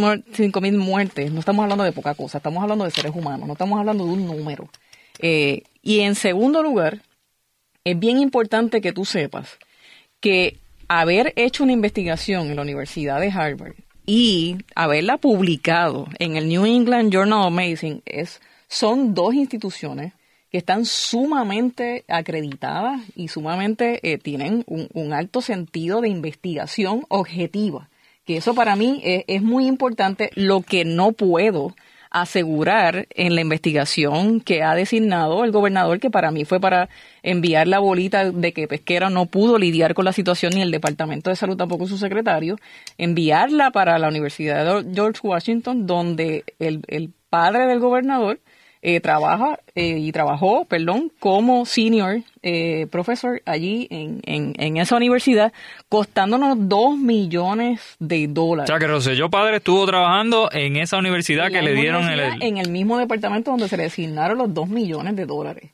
mil muertes, no estamos hablando de poca cosa, estamos hablando de seres humanos, no estamos hablando de un número. y en segundo lugar, es bien importante que tú sepas que haber hecho una investigación en la Universidad de Harvard y haberla publicado en el New England Journal of Medicine es, son dos instituciones que están sumamente acreditadas y sumamente eh, tienen un, alto sentido de investigación objetiva. Que eso para mí es, es muy importante. Lo que no puedo asegurar en la investigación que ha designado el gobernador, que para mí fue para enviar la bolita de que Pesquera no pudo lidiar con la situación ni el Departamento de Salud tampoco su secretario, enviarla para la Universidad de George Washington, donde el, el padre del gobernador eh, trabaja eh, y trabajó, perdón, como senior eh, profesor allí en, en, esa universidad, costándonos dos millones de dólares. O sea, que Roselló Padre estuvo trabajando en esa universidad que le dieron el... En el mismo departamento donde se le asignaron los dos millones de dólares.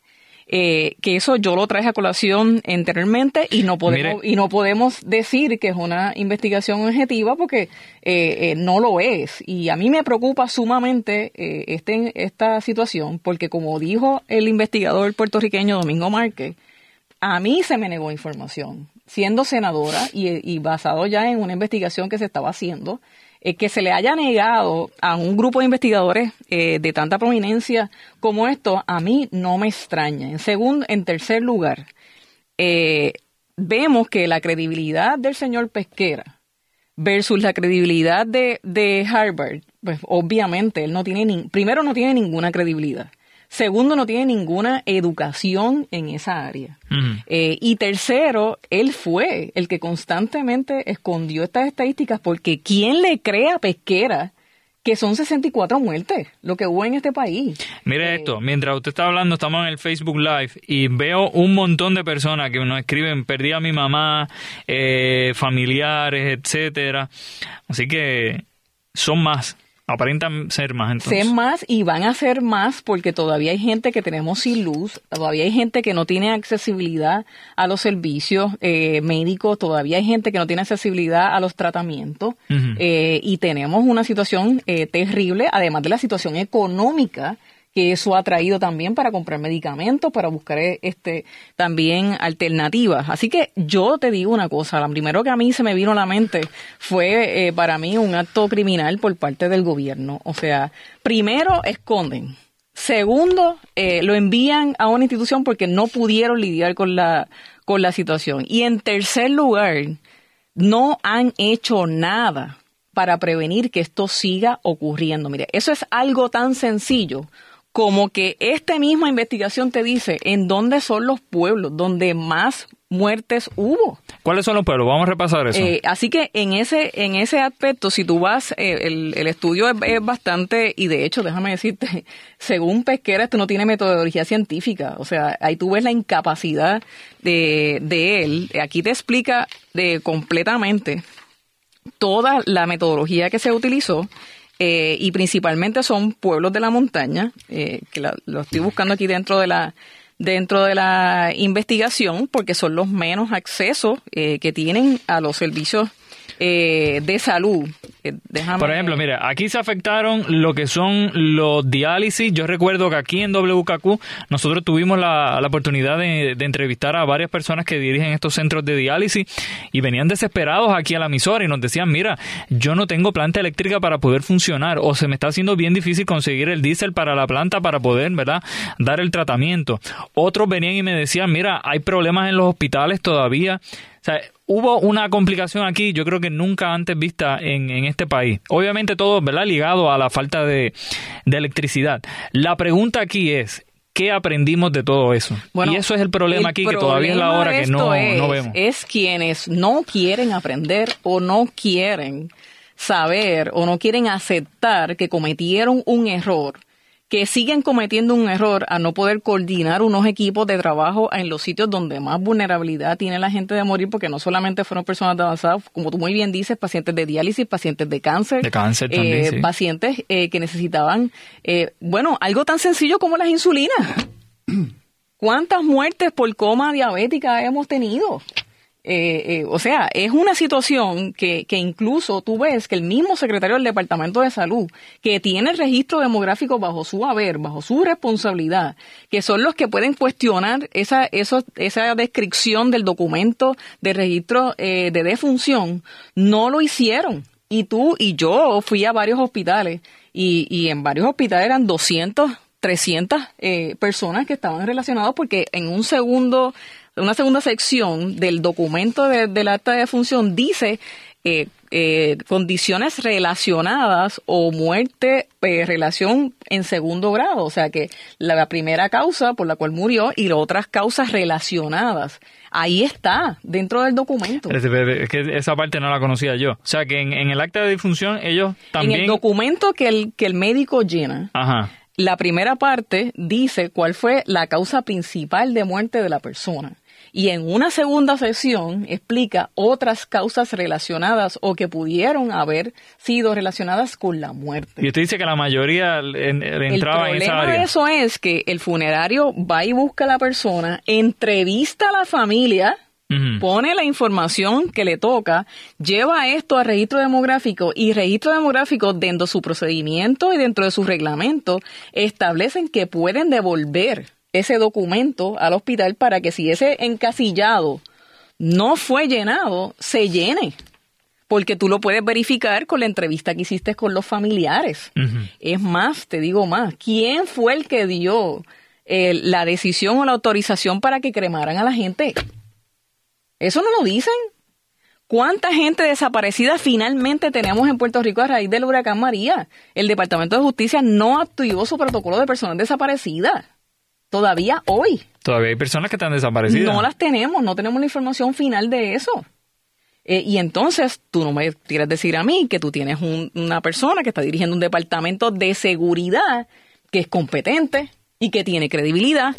Eh, que eso yo lo traje a colación anteriormente y no podemos y no podemos decir que es una investigación objetiva porque eh, eh, no lo es. Y a mí me preocupa sumamente este, esta situación porque como dijo el investigador puertorriqueño Domingo Márquez a mí se me negó información siendo senadora y, y basado ya en una investigación que se estaba haciendo eh, que se le haya negado a un grupo de investigadores eh, de tanta prominencia como esto, a mí no me extraña. En segundo, en tercer lugar, eh, vemos que la credibilidad del señor Pesquera versus la credibilidad de, de Harvard, pues obviamente él no tiene ni, primero no tiene ninguna credibilidad. Segundo, no tiene ninguna educación en esa área. Eh, y tercero, él fue el que constantemente escondió estas estadísticas porque ¿quién le crea Pesquera que son 64 muertes lo que hubo en este país? Mire eh, esto, mientras usted está hablando, estamos en el Facebook Live y veo un montón de personas que nos escriben, perdí a mi mamá, eh, familiares, etcétera. Así que son más. Aparentan ser más entonces. Ser más y van a ser más porque todavía hay gente que tenemos sin luz, todavía hay gente que no tiene accesibilidad a los servicios eh, médicos, todavía hay gente que no tiene accesibilidad a los tratamientos eh, y tenemos una situación eh, terrible, además de la situación económica que eso ha traído también para comprar medicamentos, para buscar este también alternativas. Así que yo te digo una cosa, lo primero que a mí se me vino a la mente fue eh, para mí un acto criminal por parte del gobierno. O sea, primero esconden Segundo, eh, lo envían a una institución porque no pudieron lidiar con la, con la situación. Y en tercer lugar, no han hecho nada para prevenir que esto siga ocurriendo. Mire, eso es algo tan sencillo como que esta misma investigación te dice en dónde son los pueblos donde más muertes hubo. ¿Cuáles son los pueblos? Vamos a repasar eso. Eh, así que en ese en ese aspecto, si tú vas, eh, el, el, estudio es, bastante, y de hecho, déjame decirte, según Pesquera, esto no tiene metodología científica. O sea, ahí tú ves la incapacidad de, de él. Aquí te explica de completamente toda la metodología que se utilizó eh, y principalmente son pueblos de la montaña, eh, que lo estoy buscando aquí dentro de la dentro de la investigación porque son los menos accesos eh, que tienen a los servicios eh, de salud. Eh, Por ejemplo, mira, aquí se afectaron lo que son los diálisis. Yo recuerdo que aquí en WKQ nosotros tuvimos la, oportunidad de, entrevistar a varias personas que dirigen estos centros de diálisis y venían desesperados aquí a la emisora y nos decían, mira, yo no tengo planta eléctrica para poder funcionar o se me está haciendo bien difícil conseguir el diésel para la planta para poder, ¿verdad?, dar el tratamiento. Otros venían y me decían, mira, hay problemas en los hospitales todavía o sea, hubo una complicación aquí, yo creo que nunca antes vista en, en este país. Obviamente todo, ¿verdad?, ligado a la falta de, electricidad. La pregunta aquí es, ¿qué aprendimos de todo eso? y eso es el problema aquí, que todavía es la hora que no, no vemos. Es quienes no quieren aprender o no quieren saber o no quieren aceptar que cometieron un error que siguen cometiendo un error a no poder coordinar unos equipos de trabajo en los sitios donde más vulnerabilidad tiene la gente de morir, porque no solamente fueron personas de avanzada, como tú muy bien dices, pacientes de diálisis, pacientes de cáncer, de cáncer también, eh, pacientes eh, que necesitaban, eh, bueno, algo tan sencillo como las insulinas. ¿Cuántas muertes por coma diabética hemos tenido? Eh, eh, o sea, es una situación que, que, incluso tú ves que el mismo secretario del Departamento de Salud, que tiene el registro demográfico bajo su haber, bajo su responsabilidad, que son los que pueden cuestionar esa, eso, esa descripción del documento de registro eh, de defunción, no lo hicieron. Y tú y yo fui a varios hospitales y, y en varios hospitales eran 200 300 eh, personas que estaban relacionadas porque en un segundo una segunda sección del documento del acta de función dice eh, eh, condiciones relacionadas o muerte, eh, relación en segundo grado, o sea que la, primera causa por la cual murió y las otras causas relacionadas. Ahí está, dentro del documento. Es, que esa parte no la conocía yo. O sea que en, el acta de difunción ellos también... En el documento que el, que el médico llena, la primera parte dice cuál fue la causa principal de muerte de la persona y en una segunda sesión explica otras causas relacionadas o que pudieron haber sido relacionadas con la muerte. Y usted dice que la mayoría entraba en esa área. de eso es que el funerario va y busca a la persona, entrevista a la familia, pone la información que le toca, lleva esto a registro demográfico y registro demográfico dentro de su procedimiento y dentro de su reglamento establecen que pueden devolver ese documento al hospital para que si ese encasillado no fue llenado, se llene. Porque tú lo puedes verificar con la entrevista que hiciste con los familiares. Es más, te digo más, ¿quién fue el que dio eh, la decisión o la autorización para que cremaran a la gente? Eso no lo dicen. ¿Cuánta gente desaparecida finalmente tenemos en Puerto Rico a raíz del huracán María? El Departamento de Justicia no activó su protocolo de personas desaparecidas. Todavía hoy. Todavía hay personas que están desaparecidas. No las tenemos, no tenemos la información final de eso. Eh, y entonces tú no me quieres decir a mí que tú tienes una persona que está dirigiendo un departamento de seguridad que es competente y que tiene credibilidad.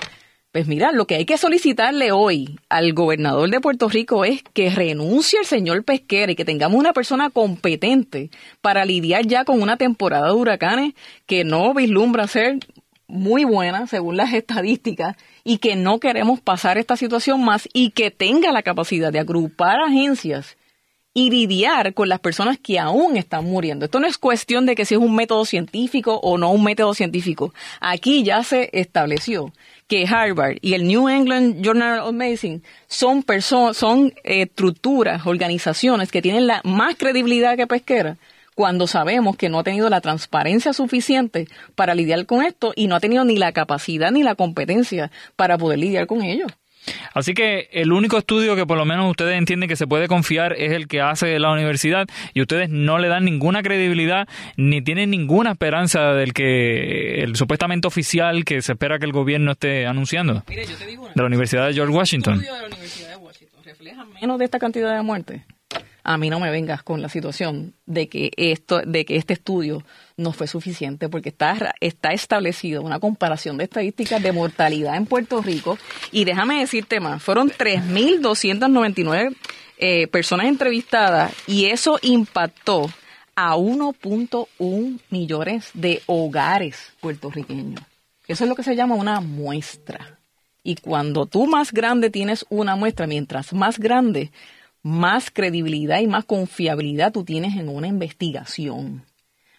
Pues mira, lo que hay que solicitarle hoy al gobernador de Puerto Rico es que renuncie el señor Pesquera y que tengamos una persona competente para lidiar ya con una temporada de huracanes que no vislumbra ser muy buena según las estadísticas y que no queremos pasar esta situación más y que tenga la capacidad de agrupar agencias y lidiar con las personas que aún están muriendo. Esto no es cuestión de que si es un método científico o no un método científico. Aquí ya se estableció que Harvard y el New England Journal of Medicine son, son eh, estructuras, organizaciones que tienen la más credibilidad que pesquera cuando sabemos que no ha tenido la transparencia suficiente para lidiar con esto y no ha tenido ni la capacidad ni la competencia para poder lidiar con ello. Así que el único estudio que por lo menos ustedes entienden que se puede confiar es el que hace la universidad y ustedes no le dan ninguna credibilidad ni tienen ninguna esperanza del que el supuestamente oficial que se espera que el gobierno esté anunciando. Mire, yo te digo una de la Universidad de George Washington. estudio de la Universidad de Washington refleja menos de esta cantidad de muertes. A mí no me vengas con la situación de que esto, de que este estudio no fue suficiente, porque está, está establecido una comparación de estadísticas de mortalidad en Puerto Rico. Y déjame decirte más, fueron 3.299 eh, personas entrevistadas y eso impactó a 1.1 millones de hogares puertorriqueños. Eso es lo que se llama una muestra. Y cuando tú más grande tienes una muestra, mientras más grande, más credibilidad y más confiabilidad tú tienes en una investigación.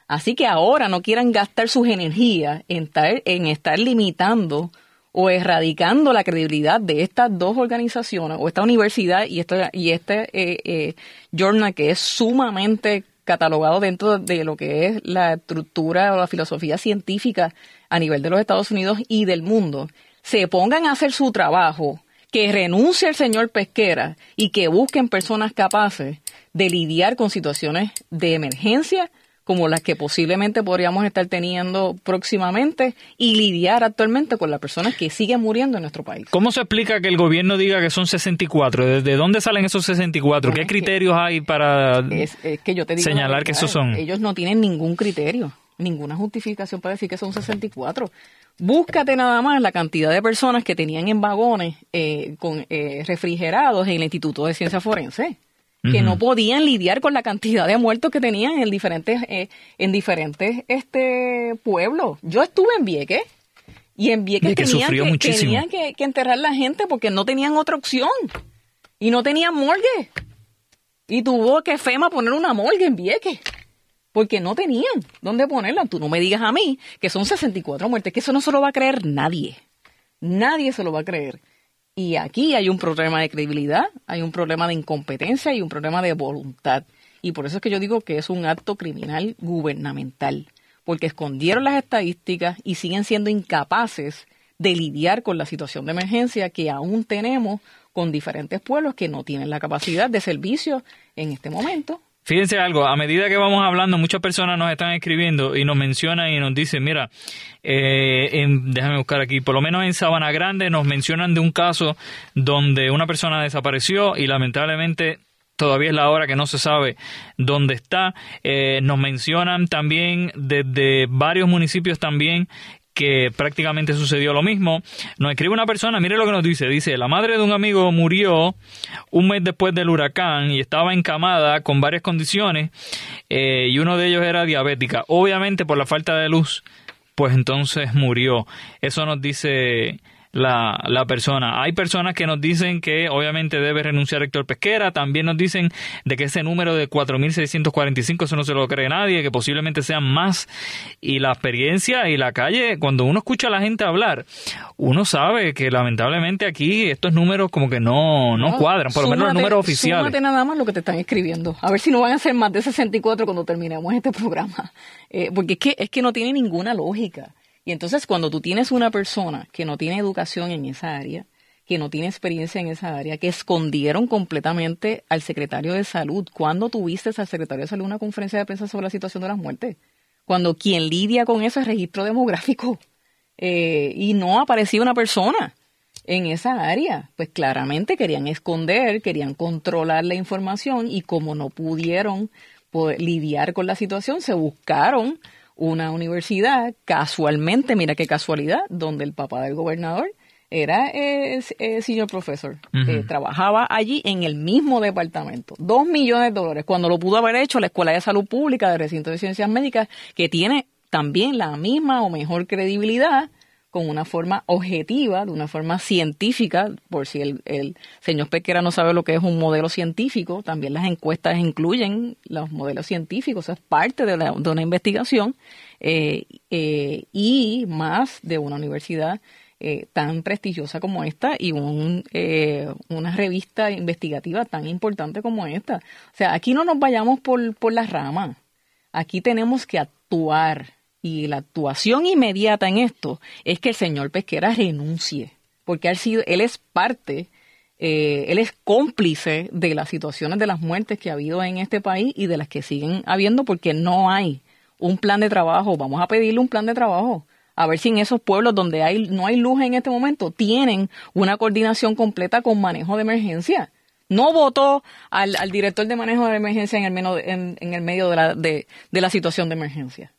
Así que ahora no quieran gastar sus energías en estar, en estar limitando o erradicando la credibilidad de estas dos organizaciones o esta universidad y, esta, y este eh, eh, journal que es sumamente catalogado dentro de lo que es la estructura o la filosofía científica a nivel de los Estados Unidos y del mundo, se pongan a hacer su trabajo que renuncie el señor Pesquera y que busquen personas capaces de lidiar con situaciones de emergencia como las que posiblemente podríamos estar teniendo próximamente y lidiar actualmente con las personas que siguen muriendo en nuestro país. ¿Cómo se explica que el gobierno diga que son 64? ¿Desde dónde salen esos 64? ¿Qué criterios hay para que yo te señalar que esos son? Ellos no tienen ningún criterio, ninguna justificación para decir que son 64. Búscate nada más la cantidad de personas que tenían en vagones eh, con eh, refrigerados en el Instituto de Ciencia Forense que no podían lidiar con la cantidad de muertos que tenían en diferentes eh, en diferentes este pueblos. Yo estuve en Vieques y en Vieques tenían, que, tenían que, que, enterrar la gente porque no tenían otra opción y no tenían morgue. Y tuvo que FEMA poner una morgue en Vieques porque no tenían dónde ponerla. Tú no me digas a mí que son 64 muertes, que eso no se lo va a creer nadie. Nadie se lo va a creer. Y aquí hay un problema de credibilidad, hay un problema de incompetencia y un problema de voluntad. Y por eso es que yo digo que es un acto criminal gubernamental, porque escondieron las estadísticas y siguen siendo incapaces de lidiar con la situación de emergencia que aún tenemos con diferentes pueblos que no tienen la capacidad de servicio en este momento Fíjense algo, a medida que vamos hablando, muchas personas nos están escribiendo y nos mencionan y nos dicen, mira, eh, déjame buscar aquí, por lo menos en Sabana Grande nos mencionan de un caso donde una persona desapareció y lamentablemente todavía es la hora que no se sabe dónde está. Eh, nos mencionan también desde varios municipios también que prácticamente sucedió lo mismo. Nos escribe una persona, mire lo que nos dice, dice, la madre de un amigo murió un mes después del huracán y estaba encamada con varias condiciones eh, y uno de ellos era diabética. Obviamente por la falta de luz, pues entonces murió. Eso nos dice la, la persona. Hay personas que nos dicen que obviamente debe renunciar Héctor Pesquera, también nos dicen de que ese número de 4.645, eso no se lo cree nadie, que posiblemente sean más. Y la experiencia y la calle, cuando uno escucha a la gente hablar, uno sabe que lamentablemente aquí estos números como que no, no, cuadran, por lo menos los números oficiales. Súmate nada más lo que te están escribiendo. A ver si no van a ser más de 64 cuando terminemos este programa. Eh, porque es que, es que no tiene ninguna lógica. Y entonces cuando tú tienes una persona que no tiene educación en esa área, que no tiene experiencia en esa área, que escondieron completamente al secretario de salud. ¿Cuándo tuviste al secretario de salud una conferencia de prensa sobre la situación de las muertes? Cuando quien lidia con eso es registro demográfico eh, y no aparecía una persona en esa área. Pues claramente querían esconder, querían controlar la información y como no pudieron lidiar con la situación, se buscaron una universidad, casualmente, mira qué casualidad, donde el papá del gobernador era eh, eh senior profesor, trabajaba allí en el mismo departamento. Dos millones de dólares, cuando lo pudo haber hecho la Escuela de Salud Pública de Recinto de Ciencias Médicas, que tiene también la misma o mejor credibilidad con una forma objetiva, de una forma científica, por si el, señor Pequera no sabe lo que es un modelo científico, también las encuestas incluyen los modelos científicos, es parte de, la, de una investigación eh, eh, y más de una universidad eh, tan prestigiosa como esta y un, una revista investigativa tan importante como esta. O sea, aquí no nos vayamos por, por las ramas. Aquí tenemos que actuar y la actuación inmediata en esto es que el señor Pesquera renuncie, porque él, él es parte, eh, él es cómplice de las situaciones de las muertes que ha habido en este país y de las que siguen habiendo porque no hay un plan de trabajo. Vamos a pedirle un plan de trabajo. A ver si en esos pueblos donde hay, no hay luz en este momento tienen una coordinación completa con manejo de emergencia. No votó al, director de manejo de emergencia en el, en, el medio de la, de la situación de emergencia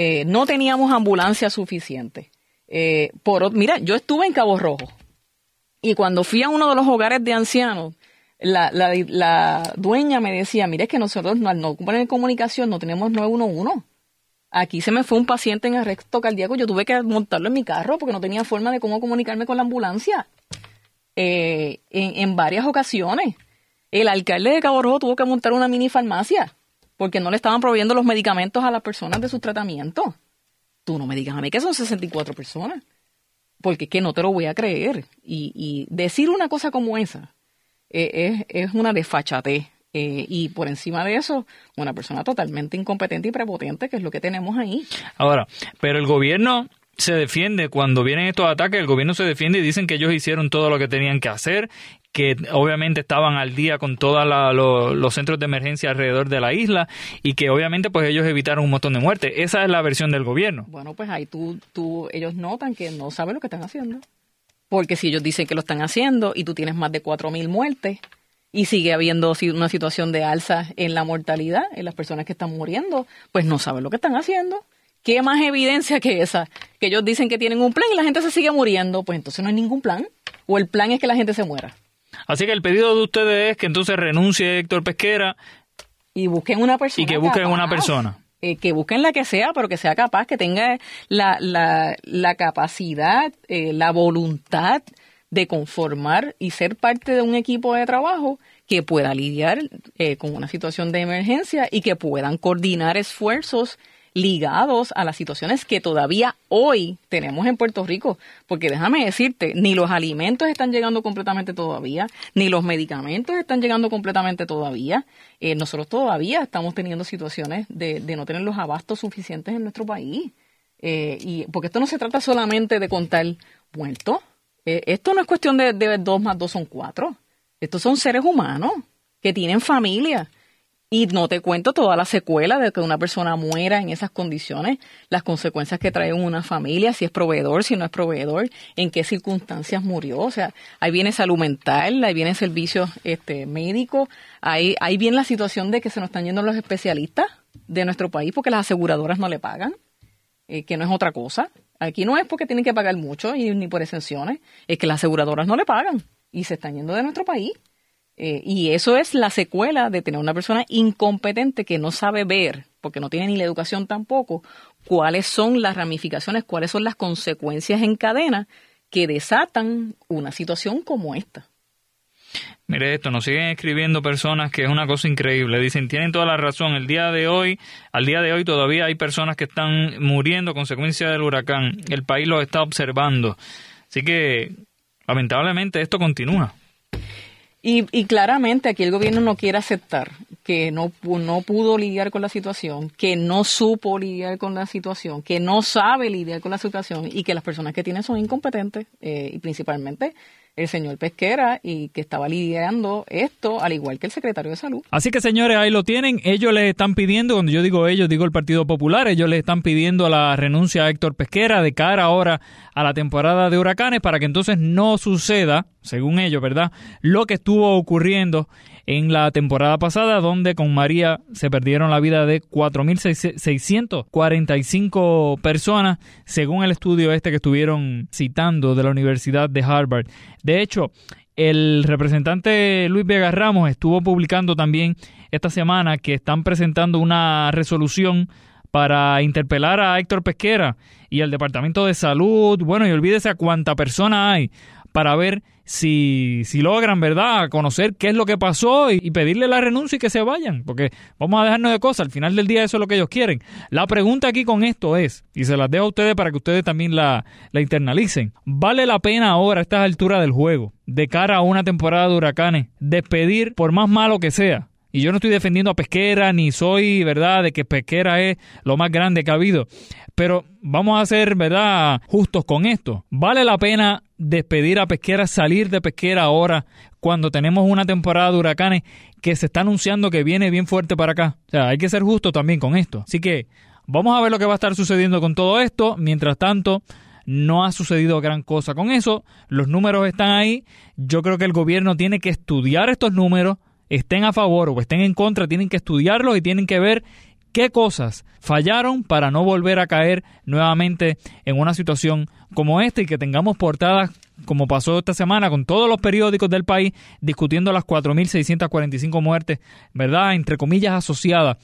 eh, no teníamos ambulancia suficiente. Eh, por, mira, yo estuve en Cabo Rojo y cuando fui a uno de los hogares de ancianos, la, la, dueña me decía, mire, es que nosotros al no poner comunicación no tenemos 911. Aquí se me fue un paciente en arresto cardíaco, yo tuve que montarlo en mi carro porque no tenía forma de cómo comunicarme con la ambulancia. Eh, en, en varias ocasiones. El alcalde de Cabo Rojo tuvo que montar una mini farmacia porque no le estaban proveyendo los medicamentos a las personas de su tratamiento. Tú no me digas a mí que son 64 personas, porque es que no te lo voy a creer. Y, decir una cosa como esa eh, es, una desfachatez. Eh, y por encima de eso, una persona totalmente incompetente y prepotente, que es lo que tenemos ahí. Ahora, pero el gobierno se defiende cuando vienen estos ataques, el gobierno se defiende y dicen que ellos hicieron todo lo que tenían que hacer, que obviamente estaban al día con todos los centros de emergencia alrededor de la isla y que obviamente pues ellos evitaron un montón de muertes. Esa es la versión del gobierno. Bueno, pues ahí tú, tú, ellos notan que no saben lo que están haciendo. Porque si ellos dicen que lo están haciendo y tú tienes más de 4.000 muertes y sigue habiendo una situación de alza en la mortalidad, en las personas que están muriendo, pues no saben lo que están haciendo. ¿Qué más evidencia que esa? Que ellos dicen que tienen un plan y la gente se sigue muriendo. Pues entonces no hay ningún plan. O el plan es que la gente se muera. Así que el pedido de ustedes es que entonces renuncie Héctor Pesquera. Y busquen una persona. Y que busquen una persona. Eh, que busquen la que sea, pero que sea capaz, que tenga la, la, la capacidad, eh, la voluntad de conformar y ser parte de un equipo de trabajo que pueda lidiar eh, con una situación de emergencia y que puedan coordinar esfuerzos ligados a las situaciones que todavía hoy tenemos en Puerto Rico. Porque déjame decirte, ni los alimentos están llegando completamente todavía, ni los medicamentos están llegando completamente todavía. Eh, nosotros todavía estamos teniendo situaciones de, no tener los abastos suficientes en nuestro país. Eh, y porque esto no se trata solamente de contar muertos. Eh, esto no es cuestión de, de dos más dos son cuatro. Estos son seres humanos que tienen familia y no te cuento toda la secuela de que una persona muera en esas condiciones, las consecuencias que trae una familia, si es proveedor, si no es proveedor, en qué circunstancias murió. O sea, ahí viene salud mental, ahí viene servicios este, médicos, ahí, ahí viene la situación de que se nos están yendo los especialistas de nuestro país porque las aseguradoras no le pagan, eh, que no es otra cosa. Aquí no es porque tienen que pagar mucho y ni por exenciones, es que las aseguradoras no le pagan y se están yendo de nuestro país. Eh, y eso es la secuela de tener una persona incompetente que no sabe ver, porque no tiene ni la educación tampoco, cuáles son las ramificaciones, cuáles son las consecuencias en cadena que desatan una situación como esta. Mire esto, nos siguen escribiendo personas que es una cosa increíble. Dicen, tienen toda la razón. El día de hoy, al día de hoy todavía hay personas que están muriendo consecuencia del huracán. El país lo está observando. Así que, lamentablemente, esto continúa. Y, y, claramente aquí el gobierno no quiere aceptar que no, no pudo lidiar con la situación, que no supo lidiar con la situación, que no sabe lidiar con la situación y que las personas que tienen son incompetentes eh, y principalmente el señor Pesquera y que estaba lidiando esto, al igual que el secretario de Salud. Así que, señores, ahí lo tienen. Ellos les están pidiendo, cuando yo digo ellos, digo el Partido Popular, ellos le están pidiendo la renuncia a Héctor Pesquera de cara ahora a la temporada de huracanes para que entonces no suceda, según ellos, ¿verdad?, lo que estuvo ocurriendo en la temporada pasada, donde con María se perdieron la vida de 4.645 personas, según el estudio este que estuvieron citando de la Universidad de Harvard. De hecho, el representante Luis Vega Ramos estuvo publicando también esta semana que están presentando una resolución para interpelar a Héctor Pesquera y al Departamento de Salud, bueno, y olvídese a cuánta persona hay para ver si, si logran, ¿verdad?, conocer qué es lo que pasó y, pedirle la renuncia y que se vayan, porque vamos a dejarnos de cosas, al final del día eso es lo que ellos quieren. La pregunta aquí con esto es, y se las dejo a ustedes para que ustedes también la, la internalicen, ¿vale la pena ahora a estas alturas del juego, de cara a una temporada de huracanes, despedir, por más malo que sea, Y yo no estoy defendiendo a Pesquera, ni soy, ¿verdad?, de que Pesquera es lo más grande que ha habido. Pero vamos a ser, ¿verdad?, justos con esto. ¿Vale la pena despedir a Pesquera, salir de Pesquera ahora cuando tenemos una temporada de huracanes que se está anunciando que viene bien fuerte para acá? O sea, hay que ser justos también con esto. Así que vamos a ver lo que va a estar sucediendo con todo esto. Mientras tanto, no ha sucedido gran cosa con eso. Los números están ahí. Yo creo que el gobierno tiene que estudiar estos números estén a favor o estén en contra, tienen que estudiarlos y tienen que ver qué cosas fallaron para no volver a caer nuevamente en una situación como esta y que tengamos portadas como pasó esta semana con todos los periódicos del país discutiendo las 4.645 muertes, ¿verdad? Entre comillas asociadas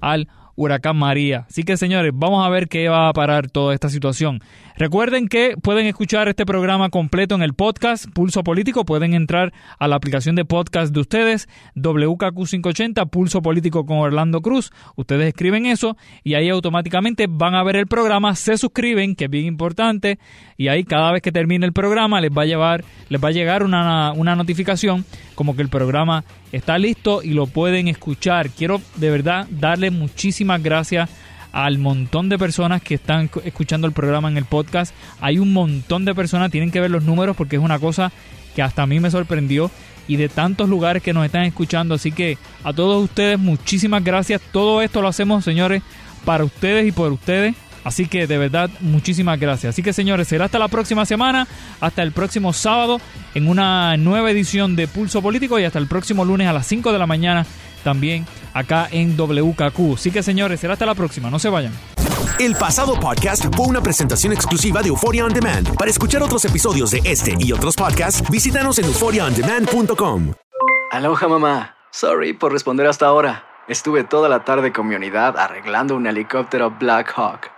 al huracán María. Así que señores, vamos a ver qué va a parar toda esta situación. Recuerden que pueden escuchar este programa completo en el podcast Pulso Político. Pueden entrar a la aplicación de podcast de ustedes, WKQ580, Pulso Político con Orlando Cruz. Ustedes escriben eso y ahí automáticamente van a ver el programa, se suscriben, que es bien importante, y ahí cada vez que termine el programa les va a llevar, les va a llegar una, una notificación como que el programa está listo y lo pueden escuchar. Quiero de verdad darle muchísimas gracias al montón de personas que están escuchando el programa en el podcast. Hay un montón de personas, tienen que ver los números porque es una cosa que hasta a mí me sorprendió y de tantos lugares que nos están escuchando. Así que a todos ustedes muchísimas gracias. Todo esto lo hacemos, señores, para ustedes y por ustedes. Así que de verdad, muchísimas gracias. Así que señores, será hasta la próxima semana, hasta el próximo sábado en una nueva edición de Pulso Político y hasta el próximo lunes a las 5 de la mañana también acá en WKQ. Así que señores, será hasta la próxima, no se vayan. El pasado podcast fue una presentación exclusiva de Euphoria On Demand. Para escuchar otros episodios de este y otros podcasts, visítanos en euphoriaondemand.com. Aloha mamá. Sorry por responder hasta ahora. Estuve toda la tarde con mi unidad arreglando un helicóptero Black Hawk.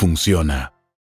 funciona.